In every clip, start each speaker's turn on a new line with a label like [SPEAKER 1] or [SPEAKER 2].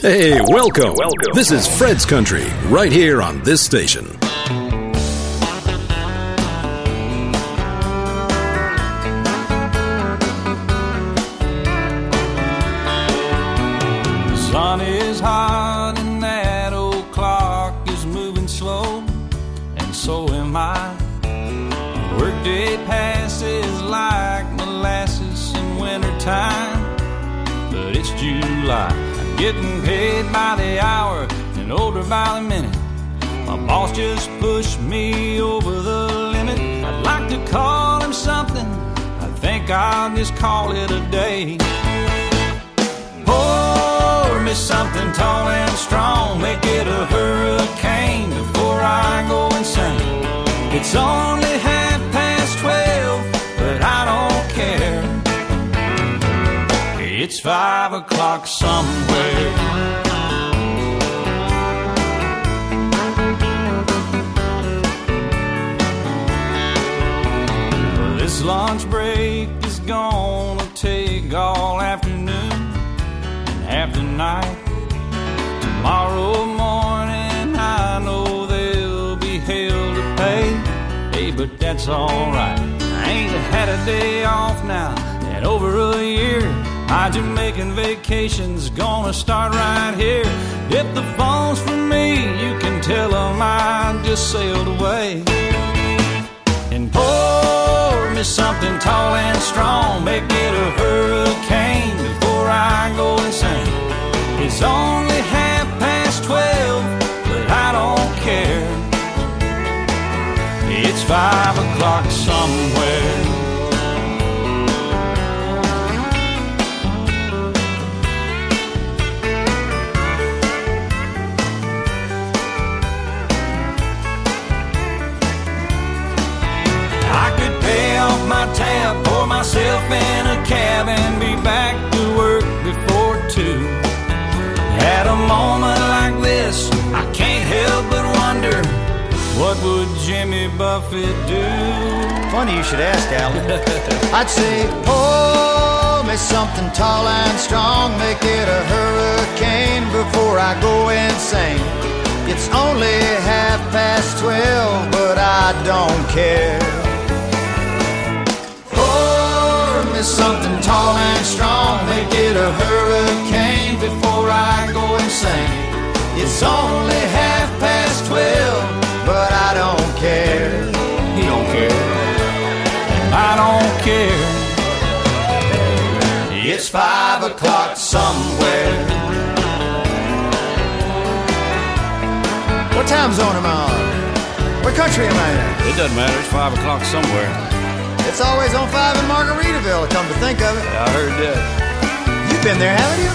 [SPEAKER 1] Hey, welcome. Welcome. This is Fred's Country, right here on this station.
[SPEAKER 2] sun is hot and that old clock is moving slow, and so am I. Workday passes like molasses in but it's July. Getting paid by the hour and older by the minute. My boss just pushed me over the limit. I'd like to call him something. I think I'll just call it a day. Pour me something tall and strong, make it a hurricane before I go insane. It's only half It's five o'clock somewhere. This lunch break is gonna take all afternoon and half the night. Tomorrow morning, I know there'll be hell to pay. Hey, but that's alright. I ain't had a day off now in over a year. My Jamaican vacation's gonna start right here. If the phone's for me, you can tell 'em I just sailed away and pour me something tall and strong. Make it a hurricane before I go insane. It's only half past twelve, but I don't care. It's five o'clock somewhere. Buffett do?
[SPEAKER 3] Funny you should ask, Alan. I'd say, pour me something tall and strong, make it a hurricane before I go insane. It's only half past twelve, but I don't care. Pour me something tall and strong, make it a hurricane before I go insane. It's only half care.
[SPEAKER 2] He don't care. I don't care.
[SPEAKER 3] It's five o'clock somewhere. What time zone am I on? What country am I in?
[SPEAKER 2] It doesn't matter. It's five o'clock somewhere.
[SPEAKER 3] It's always on five in Margaritaville, come to think of it.
[SPEAKER 2] I heard that.
[SPEAKER 3] You've been there, haven't you?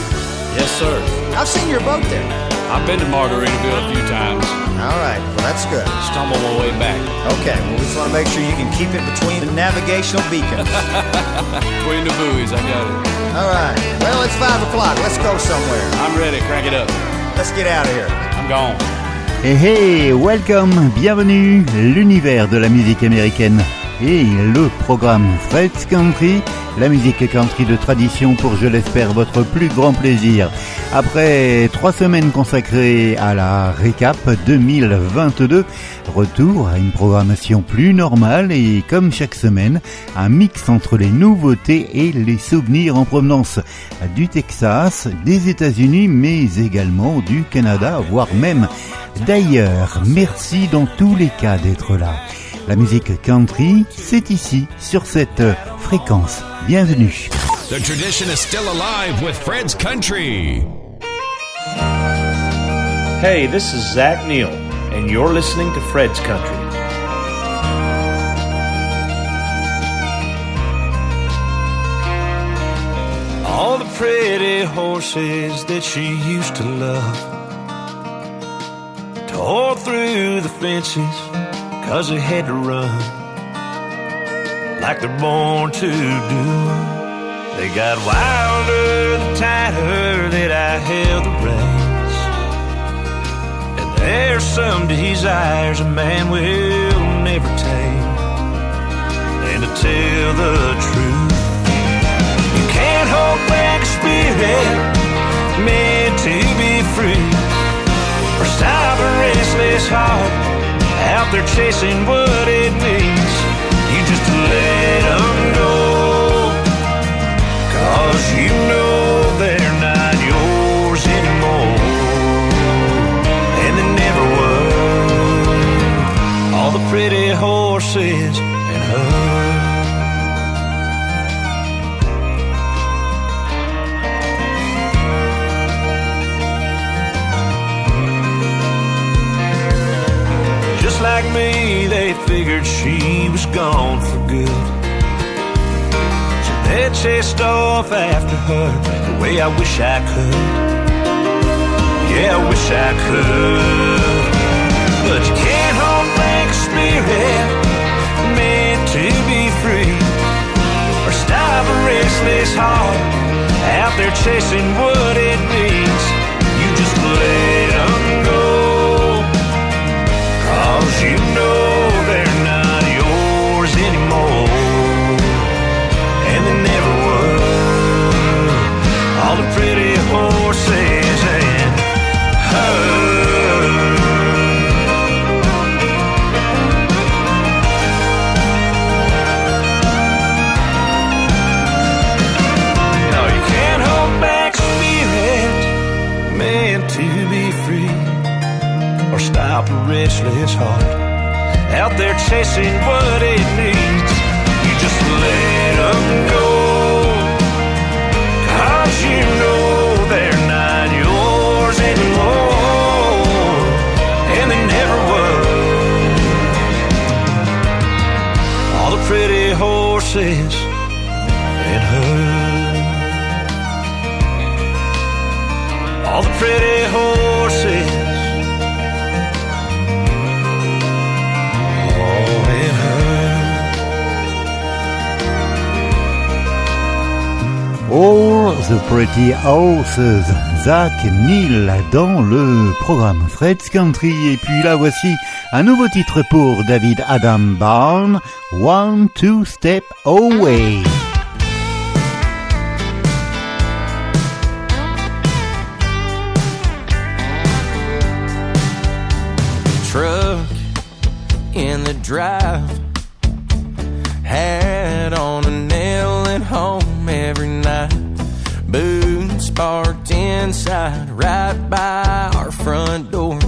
[SPEAKER 2] Yes, sir.
[SPEAKER 3] I've seen your boat there.
[SPEAKER 2] I've been to Margaritaville a few times.
[SPEAKER 3] All right, well, that's good.
[SPEAKER 2] Stumbled my way back
[SPEAKER 3] Okay, well, we just want to make sure you can keep it between the navigational beacons.
[SPEAKER 2] between the buoys. I got it.
[SPEAKER 3] All right, well, it's five o'clock. Let's go somewhere.
[SPEAKER 2] I'm ready. Crank it up.
[SPEAKER 3] Let's get out of here.
[SPEAKER 2] I'm gone.
[SPEAKER 4] Hey hey, welcome, bienvenue, l'univers de la musique américaine et le programme Fred's Country, la musique country de tradition pour, je l'espère, votre plus grand plaisir. Après trois semaines consacrées à la récap 2022, retour à une programmation plus normale et comme chaque semaine, un mix entre les nouveautés et les souvenirs en provenance du Texas, des États-Unis, mais également du Canada, voire même d'ailleurs. Merci dans tous les cas d'être là. La musique country, c'est ici, sur cette fréquence. Bienvenue.
[SPEAKER 1] The tradition is still alive with Fred's Country.
[SPEAKER 5] Hey, this is Zach Neal, and you're listening to Fred's Country.
[SPEAKER 2] All the pretty horses that she used to love tore through the fences cause they had to run like they're born to do. They got wilder the tighter that I held the reins. And there's some desires a man will never tame. And to tell the truth, you can't hold back a spirit meant to be free. Or stop a restless heart out there chasing what it needs. You just let them go. Cause you know they're not yours anymore. And they never were. All the pretty horses gone for good. So they chased off after her the way I wish I could. Yeah, I wish I could. But you can't hold back spirit meant to be free. Or stop a restless heart out there chasing what it needs. You just let them go. Cause you know All the pretty horses and her. No, you can't hold back spirit meant to be free or stop a restless heart out there chasing what it needs. You just let them go. Horses and her. All the pretty horses. In her, all the pretty horses in her.
[SPEAKER 4] All the Pretty Horses, Zach Neal dans le programme Fred's Country. Et puis là voici un nouveau titre pour David Adam Barn, One Two Step Away.
[SPEAKER 6] truck in the drive. Had on a nail at home every night. Boots parked inside, right by our front door.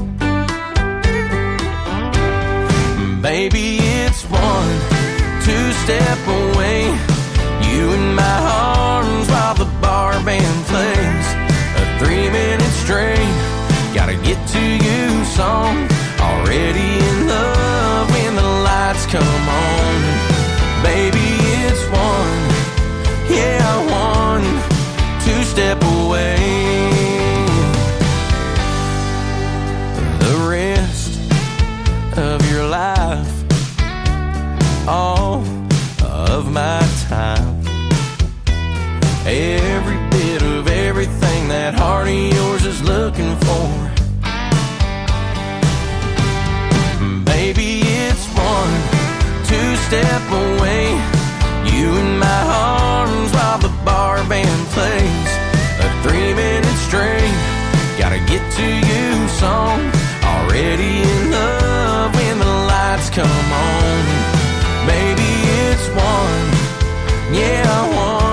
[SPEAKER 6] Baby, it's one, two step away. You in my arms while the bar band plays a three minute strain. Gotta get to you song. Already in love when the lights come on. Baby, it's one, yeah, one, step away. The rest of your life, all of my time. Every bit of everything that heart of yours is looking for. Baby, it's one, two step away. You in my arms while the bar band plays three minute strain. Gotta get to you song. Already in love when the lights come on. Baby, it's one, yeah, one,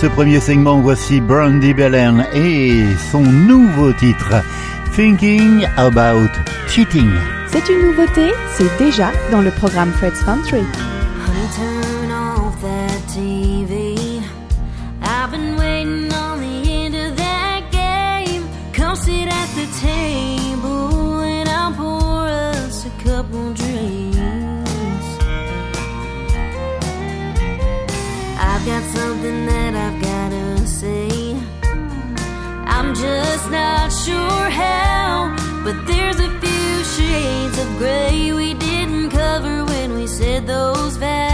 [SPEAKER 4] ce premier segment, voici Brandy Belen et son nouveau titre, Thinking About Cheating.
[SPEAKER 7] C'est une nouveauté, c'est déjà dans le programme Fred's Country.
[SPEAKER 8] those
[SPEAKER 9] valleys.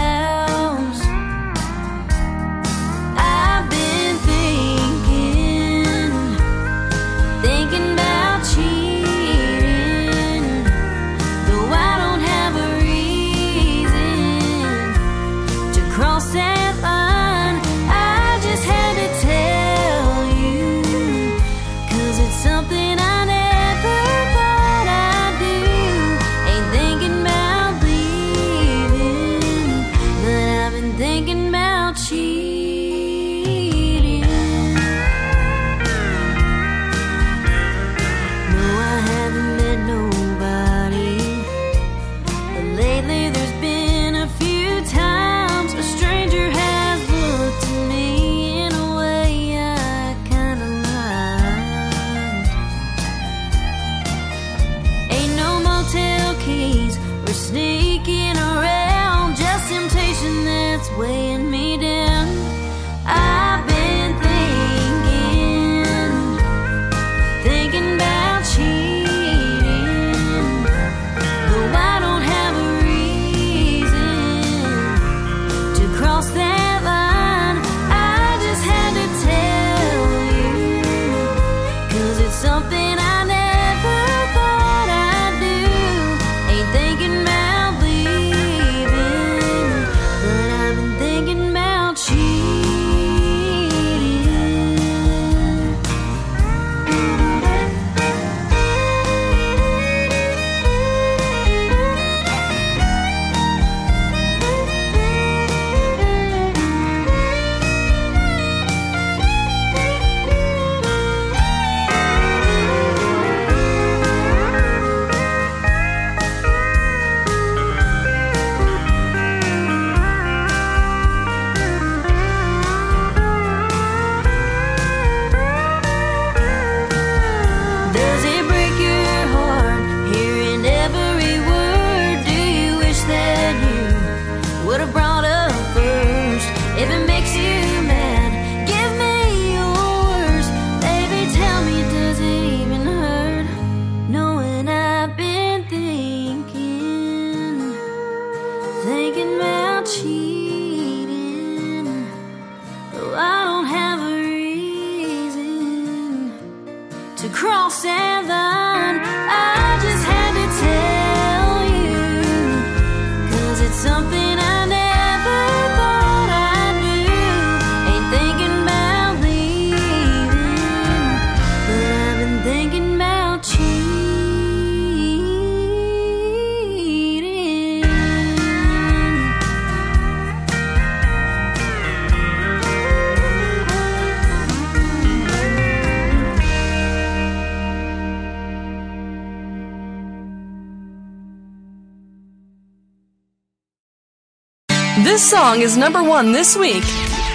[SPEAKER 9] song is number one this week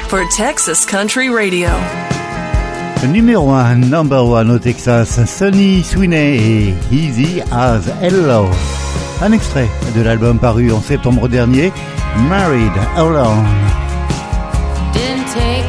[SPEAKER 9] for Texas Country Radio.
[SPEAKER 4] Numéro 1, number 1 au Texas, Sonny Sweeney et Easy as Hello. Un extrait de l'album paru en septembre dernier, Married Alone.
[SPEAKER 8] Didn't take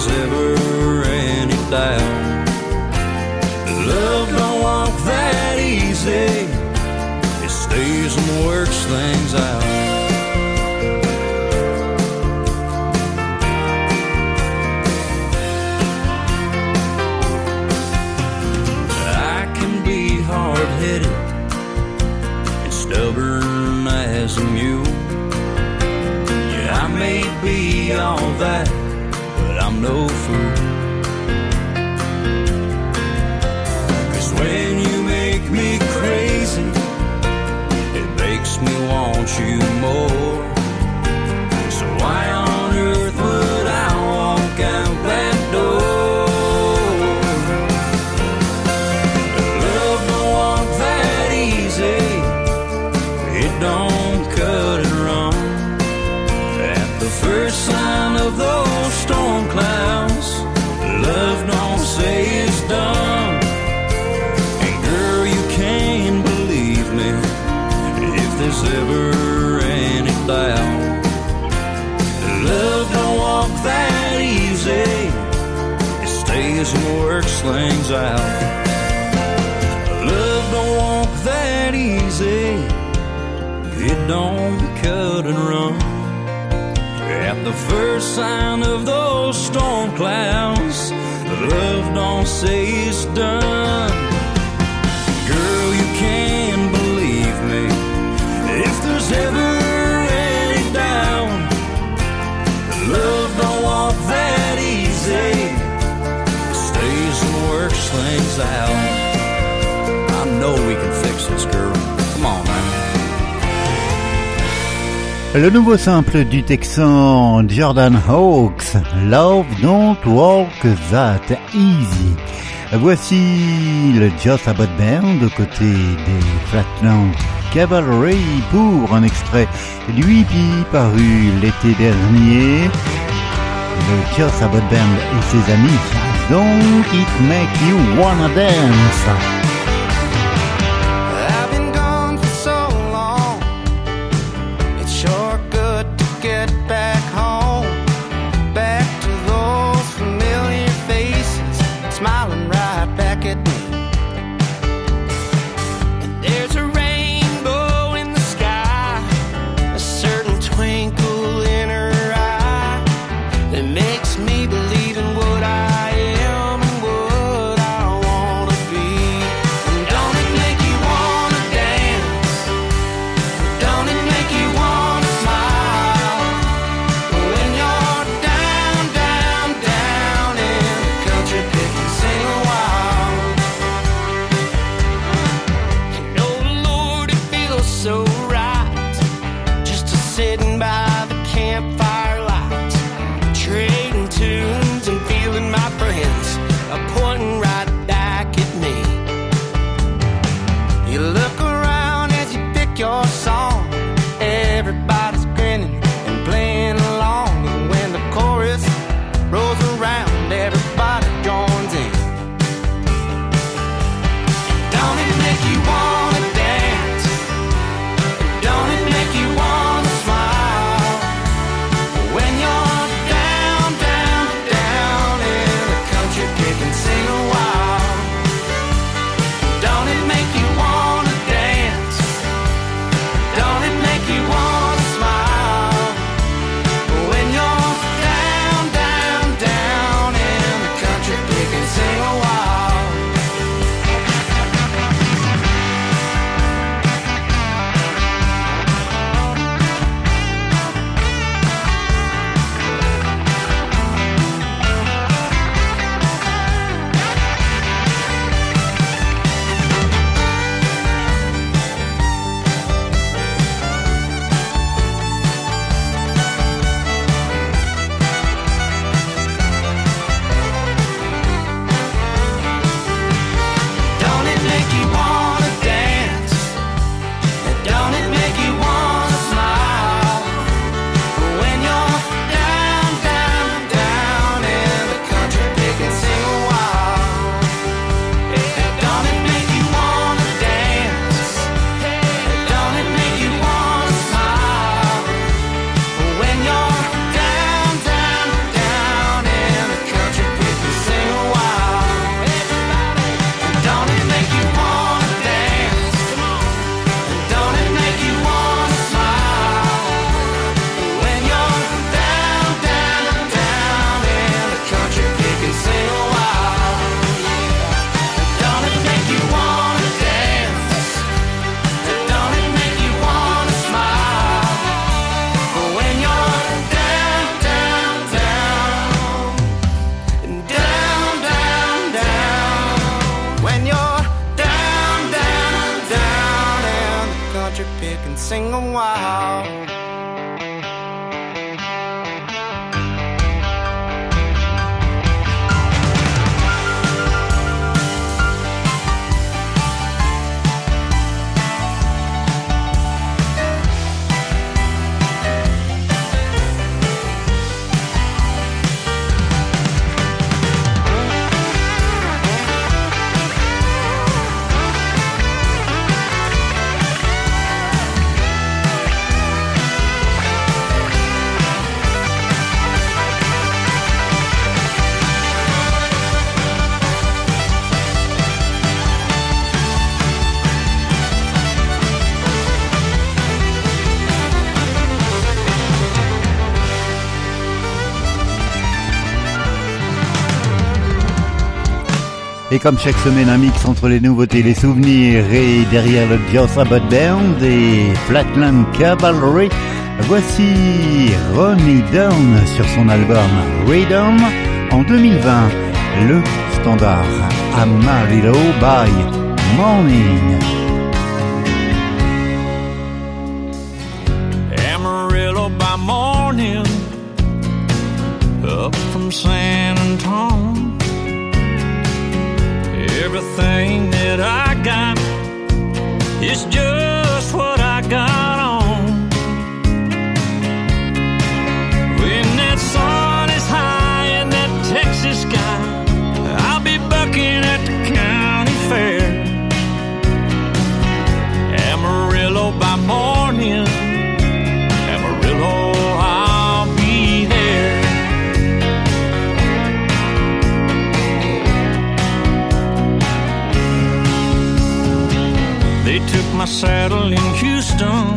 [SPEAKER 2] Love don't slings out. Love don't walk that easy. It don't cut and run. At the first sign of those storm clouds, love don't say it's done.
[SPEAKER 10] Le nouveau simple du Texan Jordan Hawks, Love Don't Walk That Easy. Voici le Just Abbott Band aux côtés des Flatland Cavalry pour un extrait lui paru l'été dernier. Le Just Abbott Band et ses amis, Don't It Make You Wanna Dance.
[SPEAKER 4] Et comme chaque semaine, un mix entre les nouveautés les souvenirs. Et derrière le Joss Abbott Band et Flatland Cavalry, voici Ronnie Down sur son album Rhythm en 2020. Le standard Amarillo by Morning.
[SPEAKER 2] just joking. settle in Houston.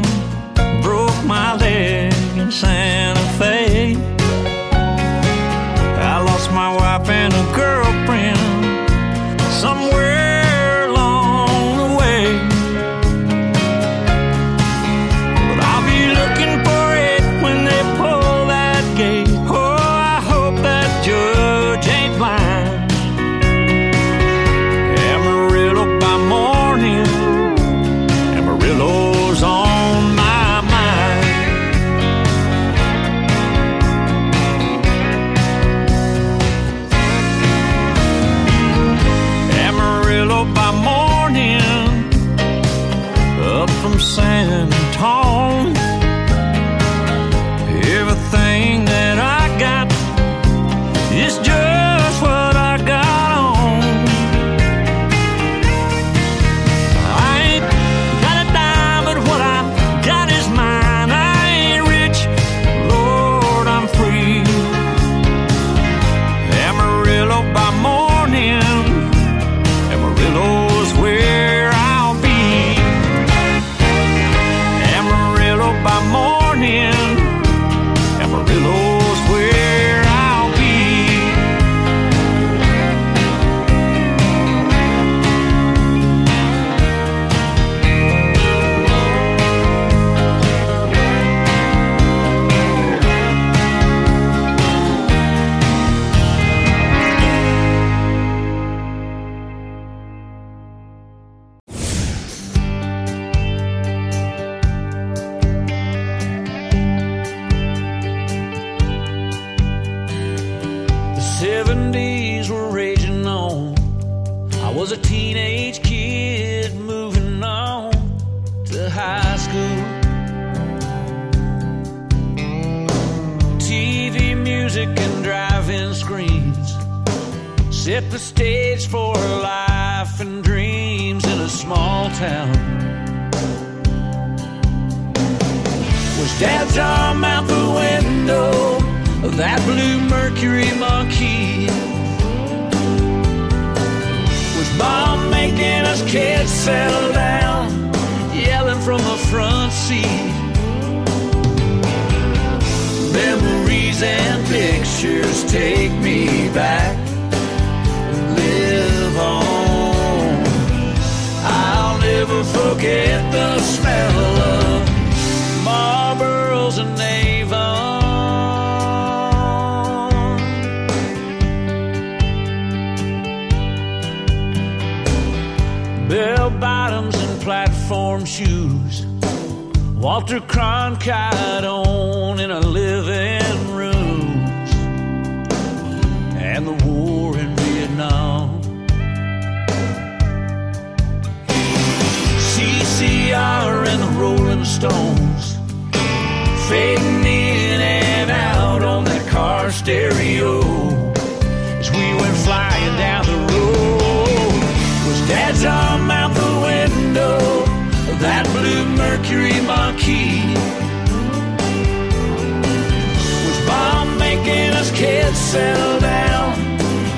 [SPEAKER 2] settle down,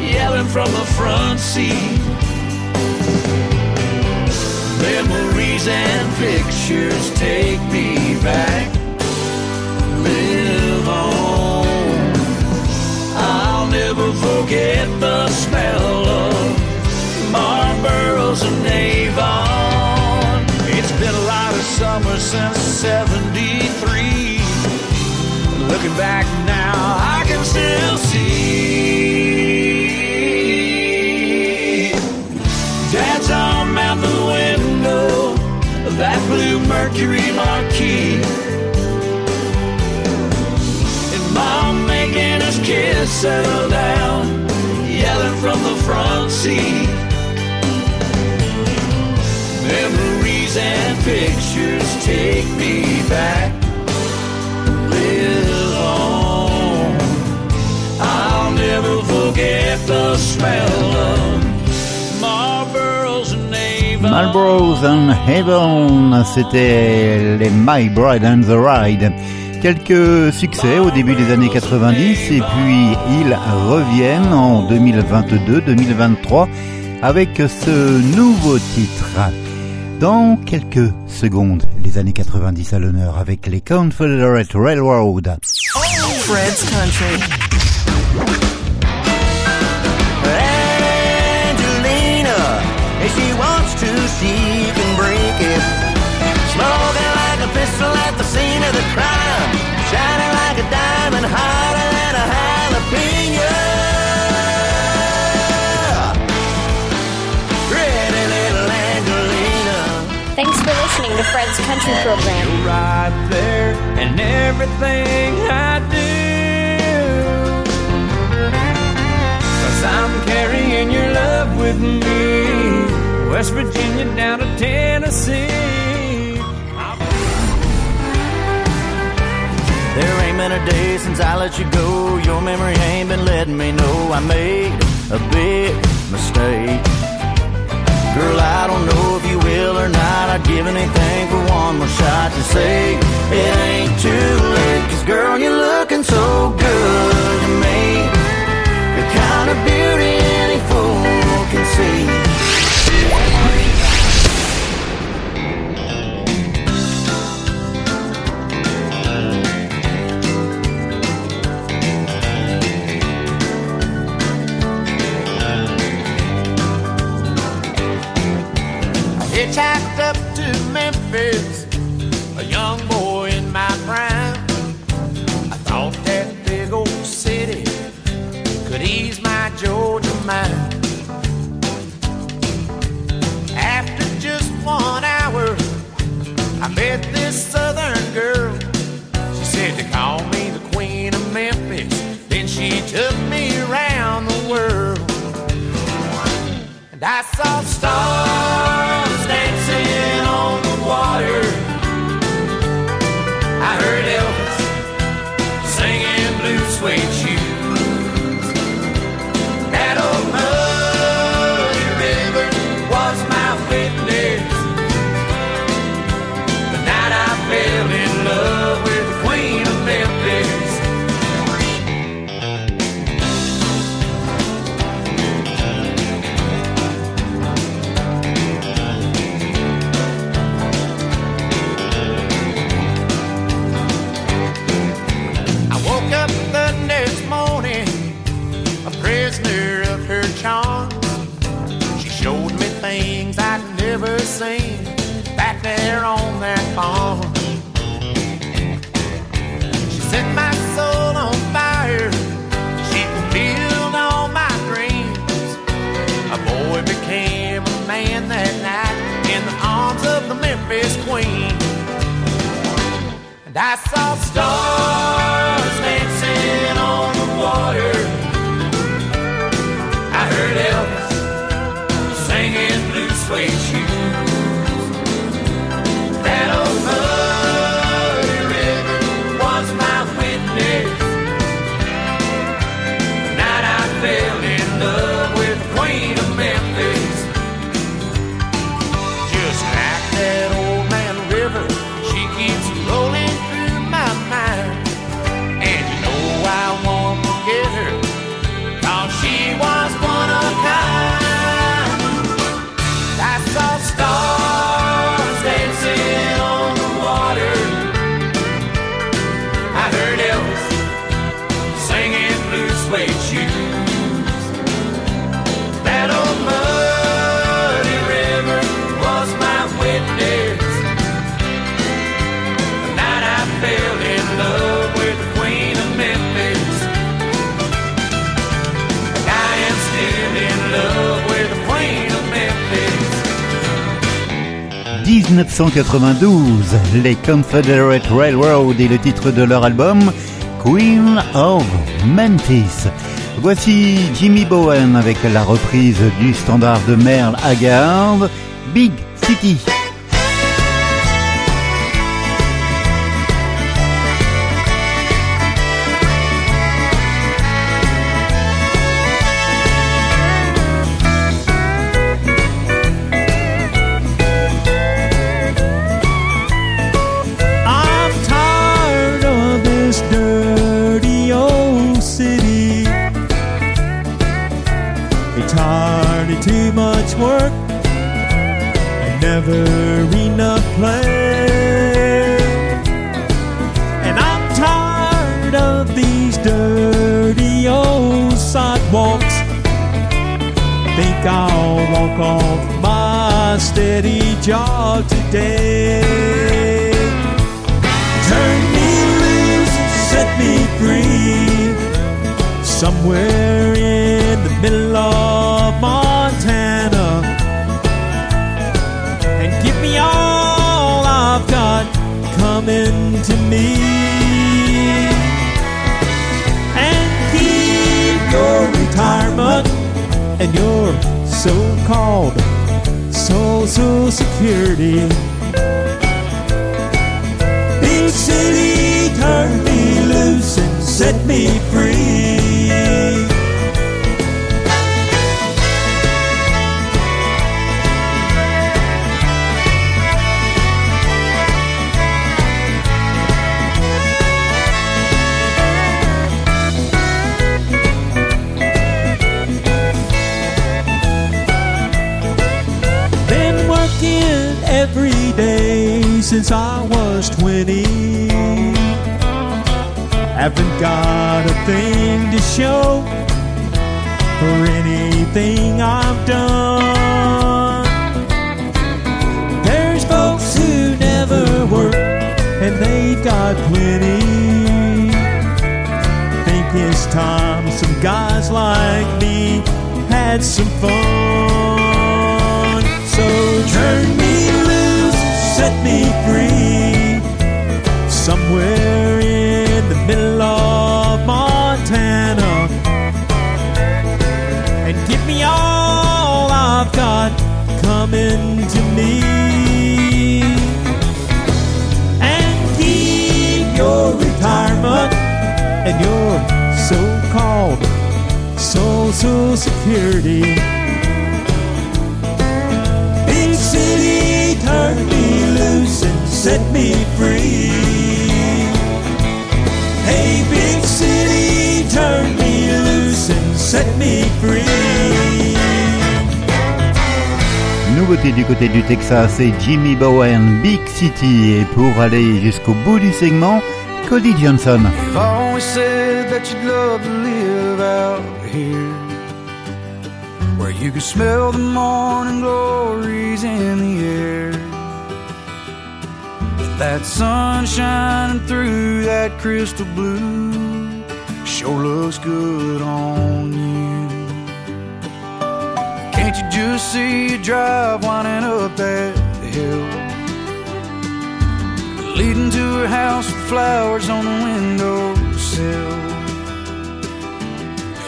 [SPEAKER 2] yelling from the front seat. Memories and pictures take me back. Live on. I'll never forget the smell of Marlboros and Avon. It's been a lot of summers since 73. Looking back now, I can still see Dad's arm out the window of that blue Mercury Marquis. And Mom making us kids settle down, yelling from the front seat. Memories and pictures take me back. Forget the smell Marlboro's and.
[SPEAKER 4] Marlboro's and c'était les My Bride and the Ride. Quelques succès au début des années 90 et puis ils reviennent en 2022-2023 avec ce nouveau titre. Dans quelques secondes, les années 90 à l'honneur avec les Confederate Railroad.
[SPEAKER 10] She can break it. Smoking like a pistol at the scene of the crime. Shining like a diamond, hotter than a jalapeno. Pretty little Angelina.
[SPEAKER 11] Thanks for listening to Fred's Country Program.
[SPEAKER 2] You're right there and everything I do. Cause I'm carrying your love with me. West Virginia down to Tennessee.
[SPEAKER 10] There ain't been a day since I let you go. Your memory ain't been letting me know I made a big mistake. Girl, I don't know if you will or not. I'd give anything for one more shot to say it ain't too late. Cause girl, you're looking so good to me. The kind of beauty any fool can see.
[SPEAKER 6] Hitchhiked up And I saw Memphis Queen. And I saw stars
[SPEAKER 4] 1992, les Confederate Railroad est le titre de leur album Queen of Memphis. Voici Jimmy Bowen avec la reprise du standard de Merle Haggard, Big City.
[SPEAKER 12] Never enough play. And I'm tired of these dirty old sidewalks. Think I'll walk off my steady job today. Turn me loose, set me free. Somewhere so called social security. Big city, turn me loose and set me I was 20. Haven't got a thing to show for anything I've done. There's folks who never work and they've got plenty. Think it's time some guys like me had some fun. So turn me Somewhere in the middle of Montana. And give me all I've got coming to me. And keep your retirement and your so called Social Security. Big city, turn me loose and set me free. Hey, big city, turn me loose and set me free.
[SPEAKER 4] Nouveauté du côté du Texas, c'est Jimmy Bowen, Big City. Et pour aller jusqu'au bout du segment, Cody Johnson.
[SPEAKER 13] You've always said that you'd love to live out here Where you can smell the morning glories in the air that sun shining through that crystal blue Sure looks good on you Can't you just see you drive winding up that hill leading to her house with flowers on the windowsill.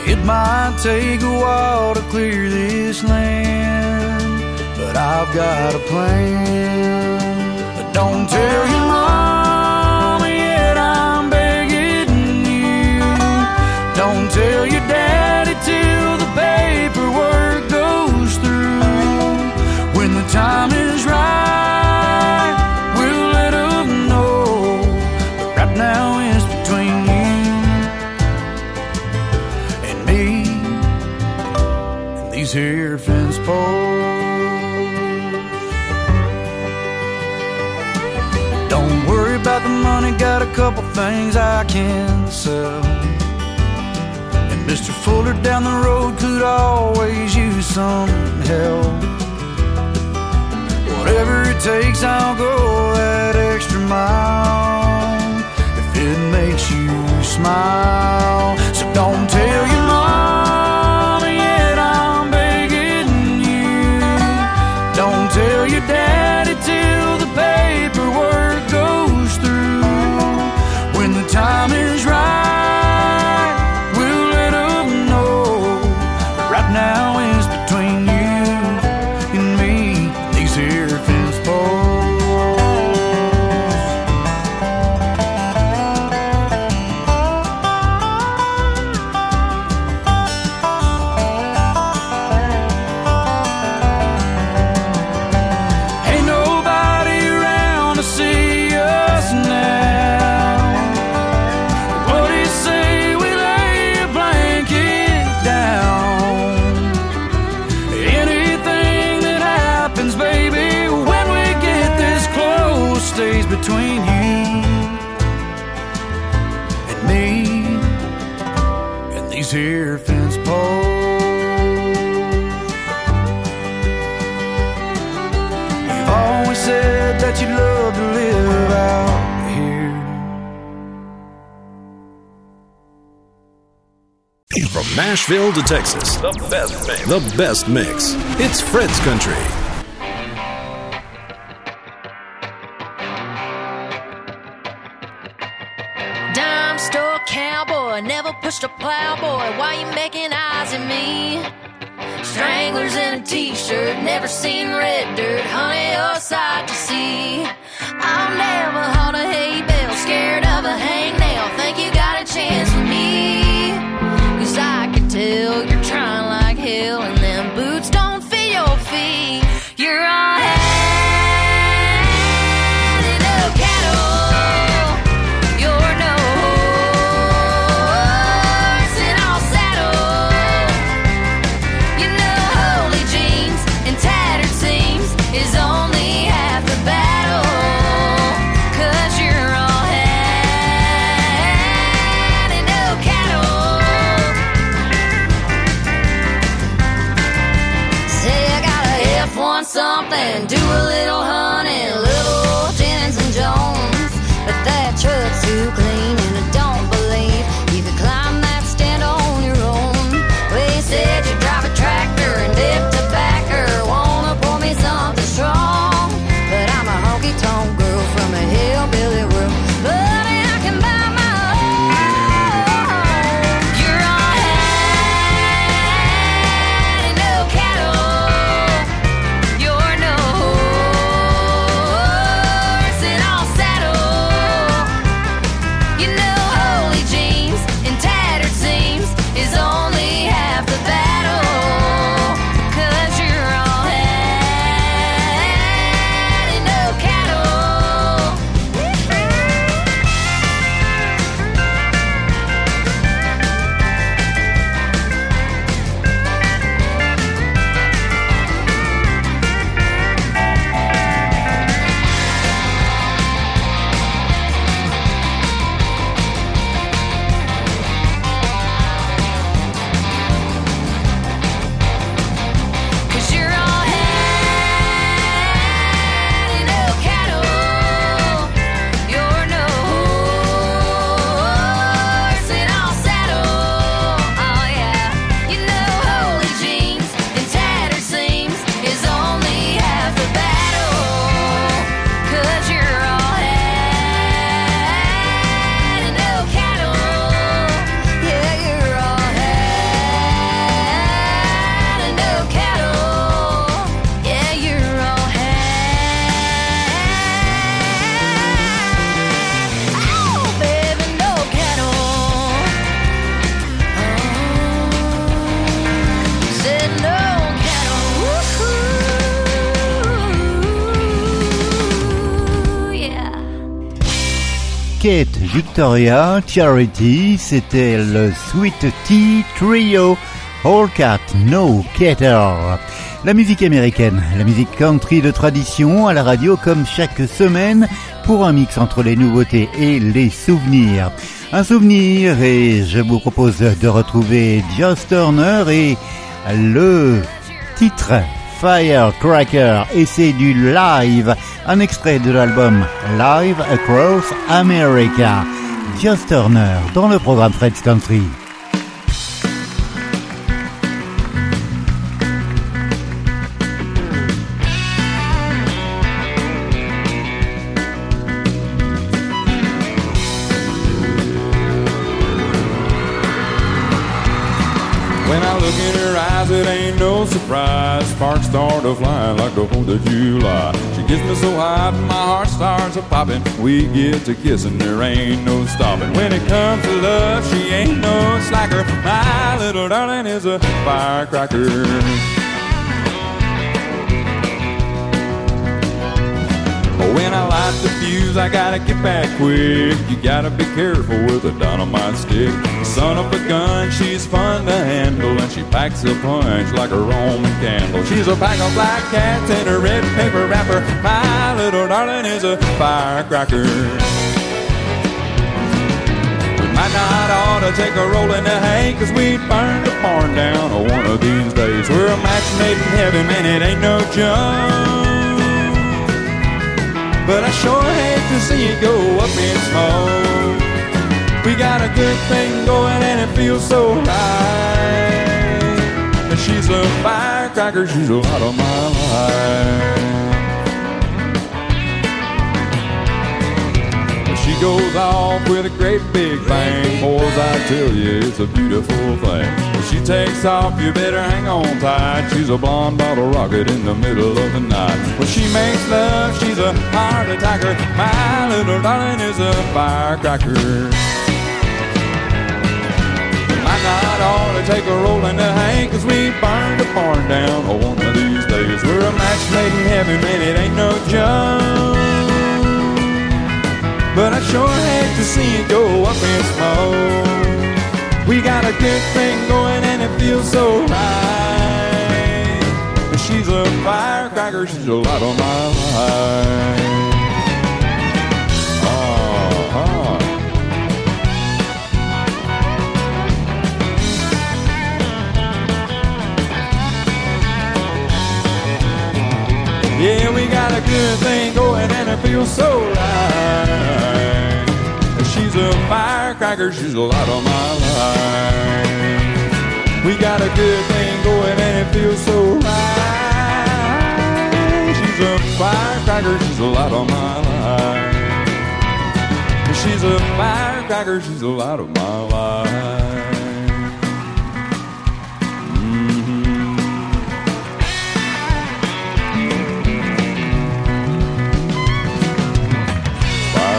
[SPEAKER 13] It might take a while to clear this land, but I've got a plan. Don't tell your mama yet I'm begging you. Don't tell your daddy till the paperwork goes through. When the time is right, we'll know. But right now it's between you and me these here fence. Worry about the money, got a couple things I can sell. And Mr. Fuller down the road could always use some help. Whatever it takes, I'll go that extra mile if it makes you smile. So don't tell your
[SPEAKER 1] Nashville to Texas, the best mix. The best mix. It's Fred's Country.
[SPEAKER 8] Something, do
[SPEAKER 4] Victoria Charity, c'était le Sweet Tea Trio. All Cat, No Cater. La musique américaine, la musique country de tradition à la radio comme chaque semaine pour un mix entre les nouveautés et les souvenirs. Un souvenir et je vous propose de retrouver Joss Turner et le titre Firecracker et c'est du live, un extrait de l'album Live Across America. Joss Turner dans le programme Fred's Country.
[SPEAKER 14] In her eyes, it ain't no surprise. Sparks start to fly like the 4th of July. She gets me so hot, my heart starts a popping. We get to kissing, there ain't no stopping. When it comes to love, she ain't no slacker. My little darling is a firecracker. Oh, When I light the fuse, I gotta get back quick. You gotta be careful with a dynamite stick. Son of a gun, she's fun to handle, and she packs a punch like a Roman candle. She's a pack of black cats in a red paper wrapper. My little darling is a firecracker. We might not ought to take a roll in the hay, cause we burned the barn down one of these days. We're a match made in heaven, man, it ain't no joke. But I sure hate to see it go up in smoke. We got a good thing going and it feels so right. And she's a firecracker, she's a lot of my life. She goes off with a great big bang, boys, I tell you, it's a beautiful thing. When she takes off, you better hang on tight. She's a blonde bottle rocket in the middle of the night. When she makes love, she's a heart attacker. My little darling is a firecracker. Take a roll in the hay, cause we burned the barn down oh, one of these days. We're a match made in heaven, man, it ain't no joke. But I sure hate to see it go up in smoke. We got a good thing going and it feels so right. She's a firecracker, she's a light on my life. Got a good thing going and it feels so right. She's a firecracker, she's a lot of my life. We got a good thing going and it feels so right. She's a firecracker, she's a lot of my life. She's a firecracker, she's a lot of my life.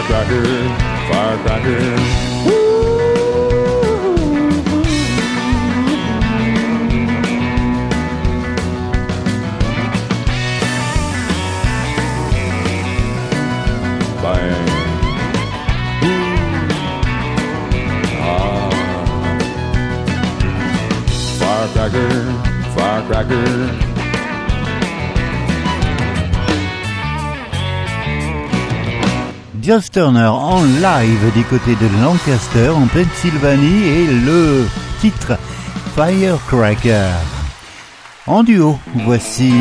[SPEAKER 14] Firecracker, firecracker. Ah. Firecracker, firecracker.
[SPEAKER 4] Joss Turner en live du côté de Lancaster en Pennsylvanie et le titre Firecracker. En duo, voici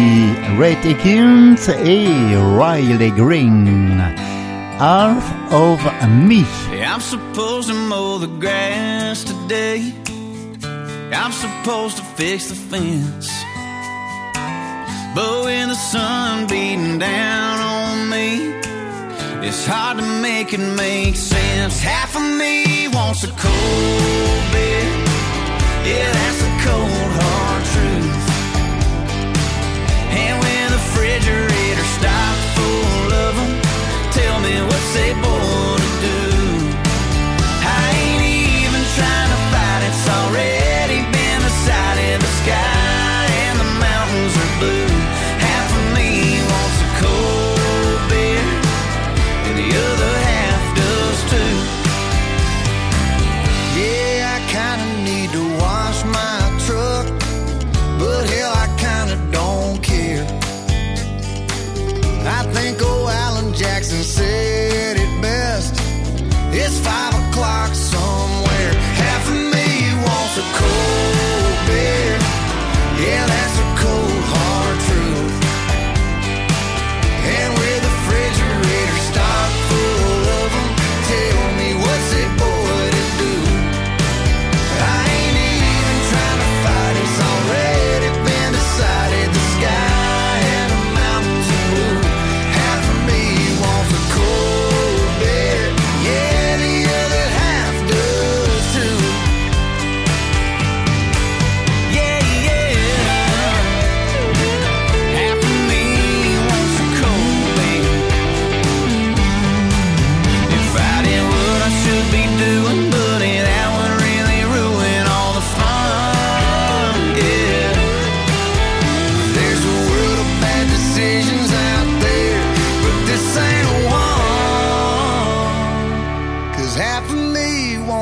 [SPEAKER 4] Ray Higgins et Riley Green. Half of Me.
[SPEAKER 10] I'm supposed to mow the grass today. I'm supposed to fix the fence. But when the sun beating down on me, it's hard to make it make sense. Half of me wants a cold beer. Yeah, that's the cold hard truth. And when the refrigerator stopped full of them, tell me what's they born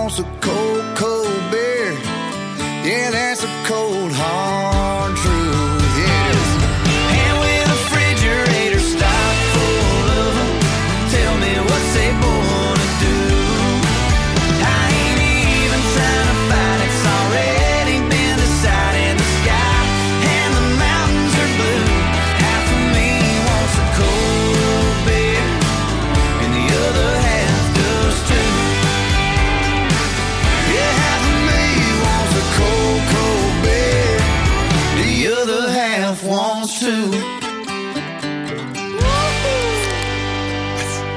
[SPEAKER 10] wants a cold, cold beer. Yeah,
[SPEAKER 15] that's a
[SPEAKER 4] cold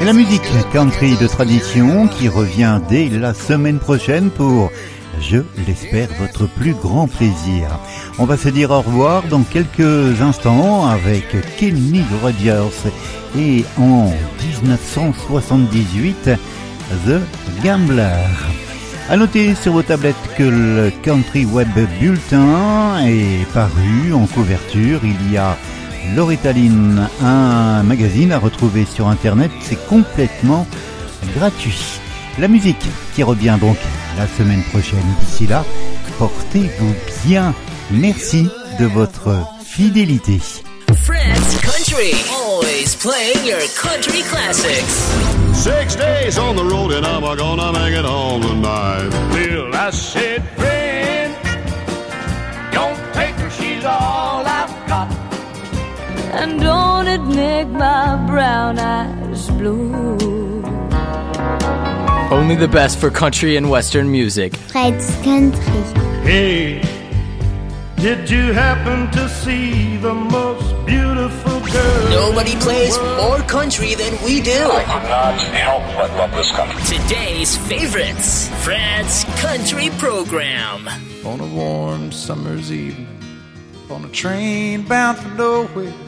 [SPEAKER 4] la musique country de tradition qui revient dès la semaine prochaine pour, je l'espère, votre plus grand plaisir. On va se dire au revoir dans quelques instants avec Kenny Rogers et en 1978 The Gambler. À noter sur vos tablettes que le Country Web Bulletin est paru en couverture. Il y a L'Oritaline, un magazine à retrouver sur internet, c'est complètement gratuit. La musique qui revient donc la semaine prochaine. D'ici là, portez-vous bien. Merci de votre fidélité.
[SPEAKER 16] Fred's Country, always playing your country classics.
[SPEAKER 17] Six days on the road and I'm gonna make it home tonight.
[SPEAKER 2] Bill, I said, friend, don't take her, she's all.
[SPEAKER 9] And don't it make my brown eyes blue?
[SPEAKER 18] Only the best for country and western music.
[SPEAKER 19] Fred's Country.
[SPEAKER 20] Hey, did you happen to see the most beautiful girl?
[SPEAKER 16] Nobody plays more country than we do.
[SPEAKER 21] I could not help but love this country.
[SPEAKER 16] Today's favorites, Fred's Country Program.
[SPEAKER 15] On a warm summer's evening, on a train bound for nowhere, I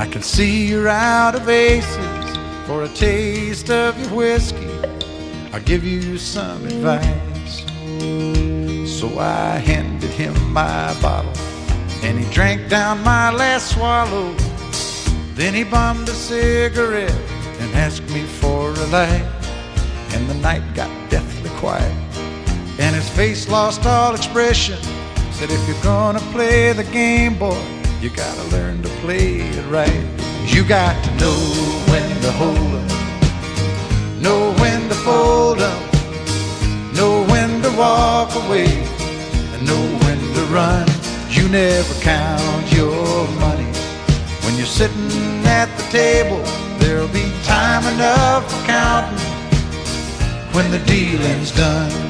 [SPEAKER 15] I can see you're out of aces. For a taste of your whiskey, I'll give you some advice. So I handed him my bottle, and he drank down my last swallow. Then he bummed a cigarette and asked me for a light. And the night got deathly quiet, and his face lost all expression. Said, If you're gonna play the game, boy, you gotta learn to play it right. You got to know when to hold 'em, know when to fold 'em, know when to walk away, and know when to run. You never count your money when you're sitting at the table. There'll be time enough for counting when the dealing's done.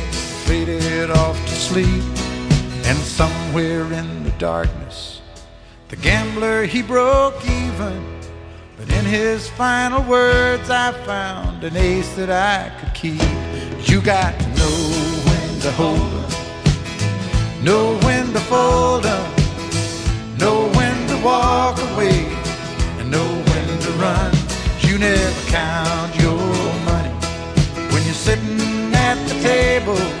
[SPEAKER 15] faded off to sleep. And somewhere in the darkness, the gambler he broke even. But in his final words, I found an ace that I could keep. You got to know when to hold know when to fold know when to walk away, and know when to run. You never count your money when you're sitting at the table.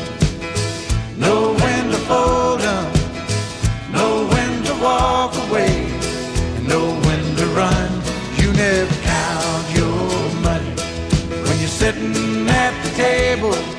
[SPEAKER 15] Know when to fold up, know when to walk away, and know when to run. You never count your money when you're sitting at the table.